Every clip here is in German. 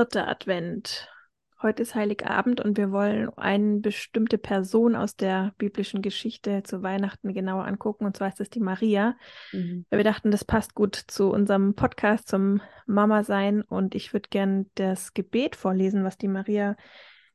Vierter Advent. Heute ist Heiligabend und wir wollen eine bestimmte Person aus der biblischen Geschichte zu Weihnachten genauer angucken. Und zwar ist das die Maria. Mhm. Wir dachten, das passt gut zu unserem Podcast zum Mama sein. Und ich würde gern das Gebet vorlesen, was die Maria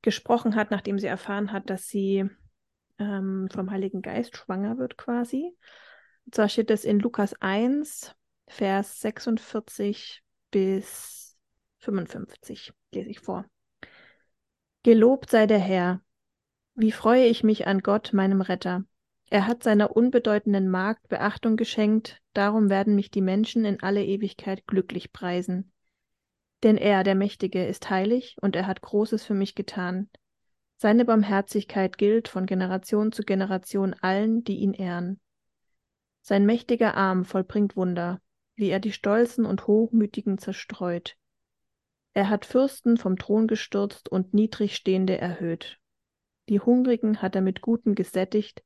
gesprochen hat, nachdem sie erfahren hat, dass sie ähm, vom Heiligen Geist schwanger wird quasi. Und zwar steht es in Lukas 1, Vers 46 bis 55 lese ich vor. Gelobt sei der Herr. Wie freue ich mich an Gott, meinem Retter. Er hat seiner unbedeutenden Magd Beachtung geschenkt, darum werden mich die Menschen in alle Ewigkeit glücklich preisen. Denn er, der Mächtige, ist heilig und er hat Großes für mich getan. Seine Barmherzigkeit gilt von Generation zu Generation allen, die ihn ehren. Sein mächtiger Arm vollbringt Wunder, wie er die Stolzen und Hochmütigen zerstreut. Er hat Fürsten vom Thron gestürzt und Niedrigstehende erhöht. Die Hungrigen hat er mit Guten gesättigt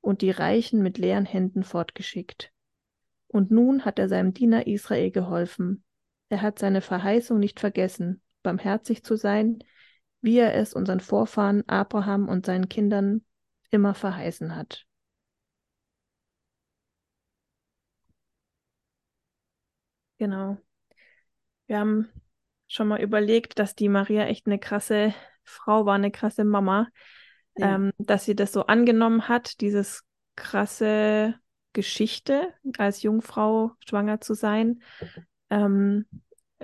und die Reichen mit leeren Händen fortgeschickt. Und nun hat er seinem Diener Israel geholfen. Er hat seine Verheißung nicht vergessen, barmherzig zu sein, wie er es unseren Vorfahren Abraham und seinen Kindern immer verheißen hat. Genau. Wir haben schon mal überlegt, dass die Maria echt eine krasse Frau war, eine krasse Mama, ja. ähm, dass sie das so angenommen hat, dieses krasse Geschichte als Jungfrau schwanger zu sein, ähm,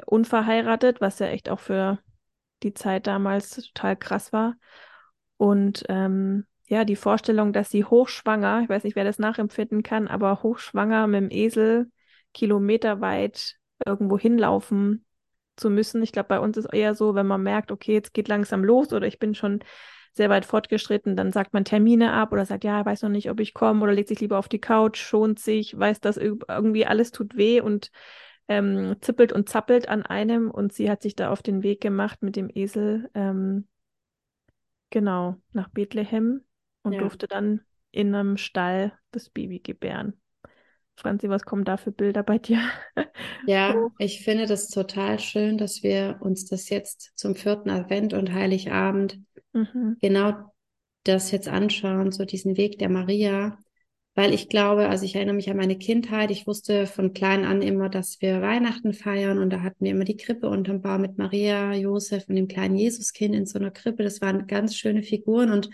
unverheiratet, was ja echt auch für die Zeit damals total krass war. Und ähm, ja, die Vorstellung, dass sie hochschwanger, ich weiß nicht, wer das nachempfinden kann, aber hochschwanger mit dem Esel kilometerweit irgendwo hinlaufen zu müssen. Ich glaube, bei uns ist eher so, wenn man merkt, okay, jetzt geht langsam los oder ich bin schon sehr weit fortgeschritten, dann sagt man Termine ab oder sagt, ja, weiß noch nicht, ob ich komme oder legt sich lieber auf die Couch, schont sich, weiß, dass irgendwie alles tut weh und ähm, zippelt und zappelt an einem und sie hat sich da auf den Weg gemacht mit dem Esel, ähm, genau, nach Bethlehem und ja. durfte dann in einem Stall das Baby gebären. Franzi, was kommen da für Bilder bei dir? Ja, oh. ich finde das total schön, dass wir uns das jetzt zum vierten Advent und Heiligabend mhm. genau das jetzt anschauen, so diesen Weg der Maria. Weil ich glaube, also ich erinnere mich an meine Kindheit, ich wusste von klein an immer, dass wir Weihnachten feiern und da hatten wir immer die Krippe unterm Baum mit Maria, Josef und dem kleinen Jesuskind in so einer Krippe. Das waren ganz schöne Figuren und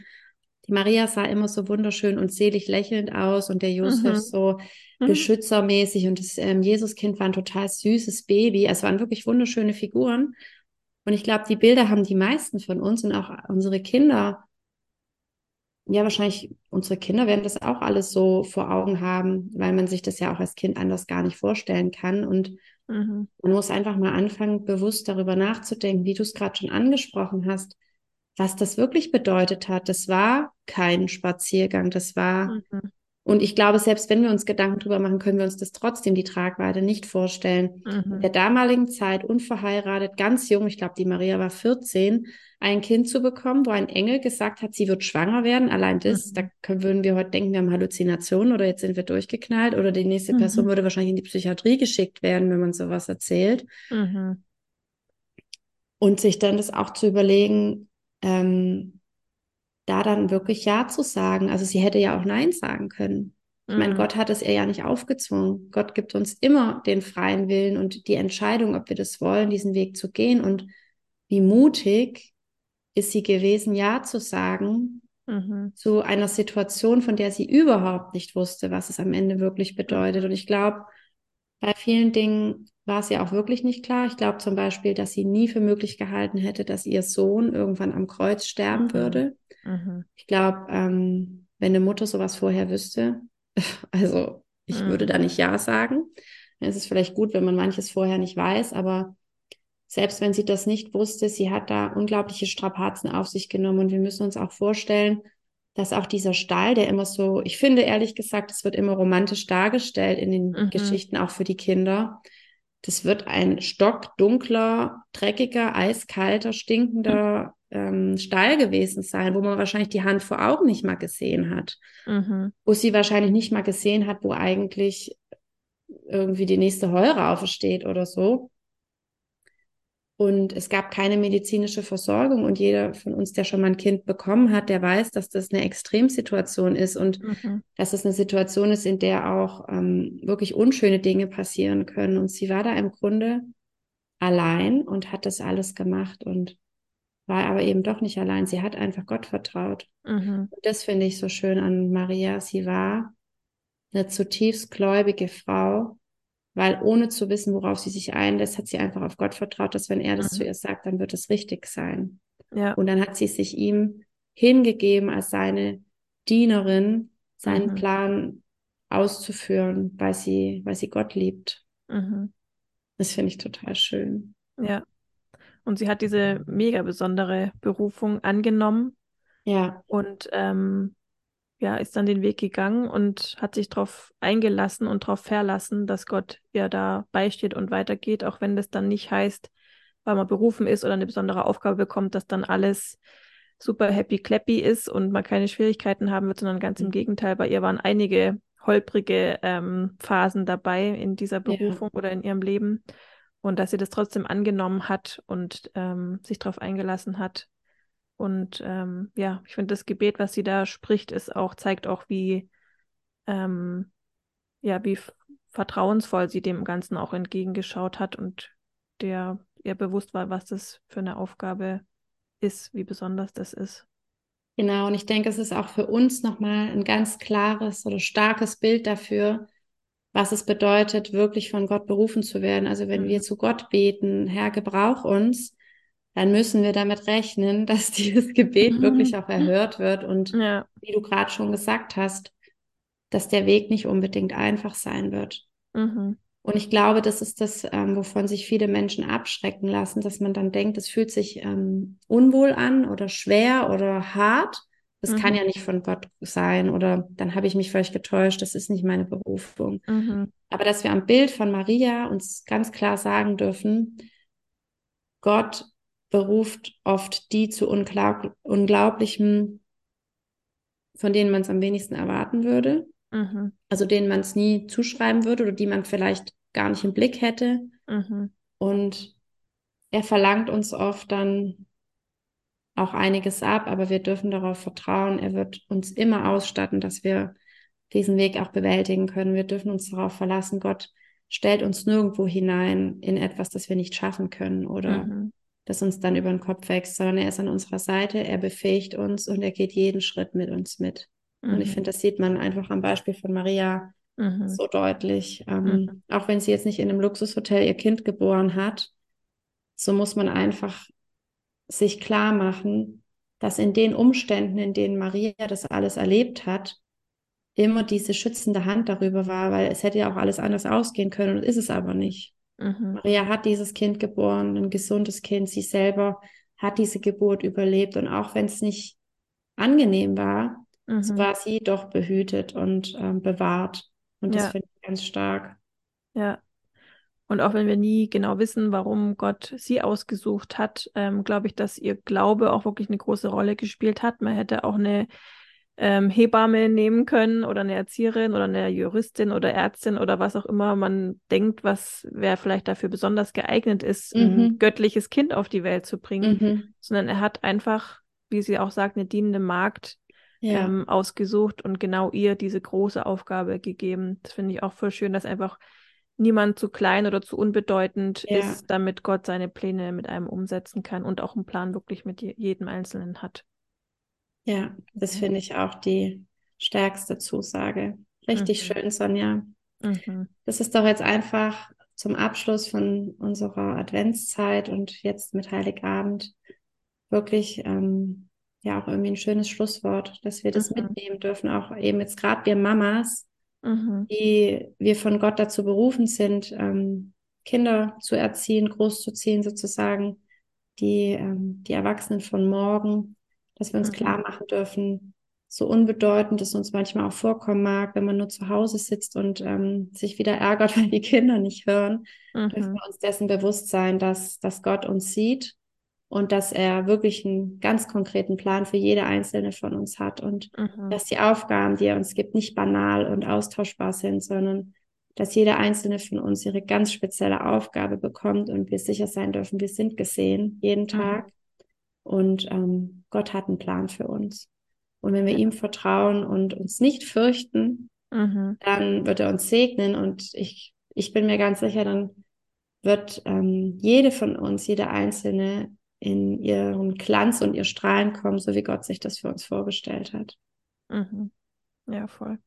die Maria sah immer so wunderschön und selig lächelnd aus und der Josef mhm. so mhm. beschützermäßig und das ähm, Jesuskind war ein total süßes Baby. Es waren wirklich wunderschöne Figuren. Und ich glaube, die Bilder haben die meisten von uns und auch unsere Kinder. Ja, wahrscheinlich unsere Kinder werden das auch alles so vor Augen haben, weil man sich das ja auch als Kind anders gar nicht vorstellen kann. Und mhm. man muss einfach mal anfangen, bewusst darüber nachzudenken, wie du es gerade schon angesprochen hast was das wirklich bedeutet hat. Das war kein Spaziergang, das war. Mhm. Und ich glaube, selbst wenn wir uns Gedanken drüber machen, können wir uns das trotzdem die Tragweite nicht vorstellen. Mhm. In der damaligen Zeit, unverheiratet, ganz jung, ich glaube, die Maria war 14, ein Kind zu bekommen, wo ein Engel gesagt hat, sie wird schwanger werden. Allein das, mhm. da können, würden wir heute denken, wir haben Halluzinationen oder jetzt sind wir durchgeknallt oder die nächste mhm. Person würde wahrscheinlich in die Psychiatrie geschickt werden, wenn man sowas erzählt. Mhm. Und sich dann das auch zu überlegen, ähm, da dann wirklich Ja zu sagen. Also sie hätte ja auch Nein sagen können. Ich meine, mhm. Gott hat es ihr ja nicht aufgezwungen. Gott gibt uns immer den freien Willen und die Entscheidung, ob wir das wollen, diesen Weg zu gehen. Und wie mutig ist sie gewesen, Ja zu sagen mhm. zu einer Situation, von der sie überhaupt nicht wusste, was es am Ende wirklich bedeutet. Und ich glaube, bei vielen Dingen war es ja auch wirklich nicht klar. Ich glaube zum Beispiel, dass sie nie für möglich gehalten hätte, dass ihr Sohn irgendwann am Kreuz sterben mhm. würde. Mhm. Ich glaube, ähm, wenn eine Mutter sowas vorher wüsste, also ich mhm. würde da nicht Ja sagen. Es ist vielleicht gut, wenn man manches vorher nicht weiß, aber selbst wenn sie das nicht wusste, sie hat da unglaubliche Strapazen auf sich genommen und wir müssen uns auch vorstellen, dass auch dieser Stall, der immer so, ich finde ehrlich gesagt, es wird immer romantisch dargestellt in den mhm. Geschichten, auch für die Kinder. Das wird ein stockdunkler, dreckiger, eiskalter, stinkender ähm, Stall gewesen sein, wo man wahrscheinlich die Hand vor Augen nicht mal gesehen hat. Mhm. Wo sie wahrscheinlich nicht mal gesehen hat, wo eigentlich irgendwie die nächste Heuraufe steht oder so. Und es gab keine medizinische Versorgung. Und jeder von uns, der schon mal ein Kind bekommen hat, der weiß, dass das eine Extremsituation ist und mhm. dass es eine Situation ist, in der auch ähm, wirklich unschöne Dinge passieren können. Und sie war da im Grunde allein und hat das alles gemacht und war aber eben doch nicht allein. Sie hat einfach Gott vertraut. Mhm. Und das finde ich so schön an Maria. Sie war eine zutiefst gläubige Frau, weil ohne zu wissen, worauf sie sich einlässt, hat sie einfach auf Gott vertraut, dass wenn er das mhm. zu ihr sagt, dann wird es richtig sein. Ja. Und dann hat sie sich ihm hingegeben als seine Dienerin, seinen mhm. Plan auszuführen, weil sie, weil sie Gott liebt. Mhm. Das finde ich total schön. Ja. Und sie hat diese mega besondere Berufung angenommen. Ja. Und ähm, ja, ist dann den Weg gegangen und hat sich darauf eingelassen und darauf verlassen, dass Gott ihr da beisteht und weitergeht, auch wenn das dann nicht heißt, weil man berufen ist oder eine besondere Aufgabe bekommt, dass dann alles super happy clappy ist und man keine Schwierigkeiten haben wird, sondern ganz im mhm. Gegenteil, bei ihr waren einige holprige ähm, Phasen dabei in dieser Berufung ja. oder in ihrem Leben und dass sie das trotzdem angenommen hat und ähm, sich darauf eingelassen hat, und ähm, ja, ich finde das Gebet, was sie da spricht, ist auch, zeigt auch, wie, ähm, ja, wie vertrauensvoll sie dem Ganzen auch entgegengeschaut hat und der ihr bewusst war, was das für eine Aufgabe ist, wie besonders das ist. Genau, und ich denke, es ist auch für uns nochmal ein ganz klares oder starkes Bild dafür, was es bedeutet, wirklich von Gott berufen zu werden. Also wenn mhm. wir zu Gott beten, Herr, gebrauch uns, dann müssen wir damit rechnen, dass dieses Gebet wirklich auch erhört wird. Und ja. wie du gerade schon gesagt hast, dass der Weg nicht unbedingt einfach sein wird. Mhm. Und ich glaube, das ist das, ähm, wovon sich viele Menschen abschrecken lassen, dass man dann denkt, es fühlt sich ähm, unwohl an oder schwer oder hart. Das mhm. kann ja nicht von Gott sein oder dann habe ich mich vielleicht getäuscht, das ist nicht meine Berufung. Mhm. Aber dass wir am Bild von Maria uns ganz klar sagen dürfen, Gott beruft oft die zu Unglaub Unglaublichem, von denen man es am wenigsten erwarten würde. Mhm. Also denen man es nie zuschreiben würde oder die man vielleicht gar nicht im Blick hätte. Mhm. Und er verlangt uns oft dann auch einiges ab, aber wir dürfen darauf vertrauen, er wird uns immer ausstatten, dass wir diesen Weg auch bewältigen können. Wir dürfen uns darauf verlassen, Gott stellt uns nirgendwo hinein in etwas, das wir nicht schaffen können oder mhm das uns dann über den Kopf wächst, sondern er ist an unserer Seite, er befähigt uns und er geht jeden Schritt mit uns mit. Mhm. Und ich mhm. finde, das sieht man einfach am Beispiel von Maria mhm. so deutlich. Ähm, mhm. Auch wenn sie jetzt nicht in einem Luxushotel ihr Kind geboren hat, so muss man einfach sich klar machen, dass in den Umständen, in denen Maria das alles erlebt hat, immer diese schützende Hand darüber war, weil es hätte ja auch alles anders ausgehen können und ist es aber nicht. Mhm. Maria hat dieses Kind geboren, ein gesundes Kind. Sie selber hat diese Geburt überlebt. Und auch wenn es nicht angenehm war, mhm. so war sie doch behütet und ähm, bewahrt. Und das ja. finde ich ganz stark. Ja. Und auch wenn wir nie genau wissen, warum Gott sie ausgesucht hat, ähm, glaube ich, dass ihr Glaube auch wirklich eine große Rolle gespielt hat. Man hätte auch eine ähm, Hebamme nehmen können oder eine Erzieherin oder eine Juristin oder Ärztin oder was auch immer man denkt, was wer vielleicht dafür besonders geeignet ist, mhm. ein göttliches Kind auf die Welt zu bringen, mhm. sondern er hat einfach, wie sie auch sagt, eine dienende Magd ja. ähm, ausgesucht und genau ihr diese große Aufgabe gegeben. Das finde ich auch voll schön, dass einfach niemand zu klein oder zu unbedeutend ja. ist, damit Gott seine Pläne mit einem umsetzen kann und auch einen Plan wirklich mit jedem Einzelnen hat. Ja, das mhm. finde ich auch die stärkste Zusage. Richtig mhm. schön, Sonja. Mhm. Das ist doch jetzt einfach zum Abschluss von unserer Adventszeit und jetzt mit Heiligabend wirklich ähm, ja auch irgendwie ein schönes Schlusswort, dass wir das mhm. mitnehmen dürfen, auch eben jetzt gerade wir Mamas, mhm. die wir von Gott dazu berufen sind, ähm, Kinder zu erziehen, großzuziehen sozusagen, die, ähm, die Erwachsenen von morgen dass wir uns mhm. klar machen dürfen, so unbedeutend es uns manchmal auch vorkommen mag, wenn man nur zu Hause sitzt und ähm, sich wieder ärgert, weil die Kinder nicht hören, mhm. dürfen wir uns dessen bewusst sein, dass, dass Gott uns sieht und dass er wirklich einen ganz konkreten Plan für jede einzelne von uns hat und mhm. dass die Aufgaben, die er uns gibt, nicht banal und austauschbar sind, sondern dass jeder einzelne von uns ihre ganz spezielle Aufgabe bekommt und wir sicher sein dürfen, wir sind gesehen jeden mhm. Tag. Mhm. Und ähm, Gott hat einen Plan für uns. Und wenn wir ihm vertrauen und uns nicht fürchten, mhm. dann wird er uns segnen. Und ich, ich bin mir ganz sicher, dann wird ähm, jede von uns, jede einzelne in ihren Glanz und ihr Strahlen kommen, so wie Gott sich das für uns vorgestellt hat. Mhm. Ja, voll.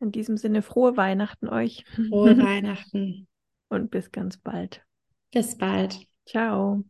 In diesem Sinne, frohe Weihnachten euch. Frohe Weihnachten. Und bis ganz bald. Bis bald. Ciao.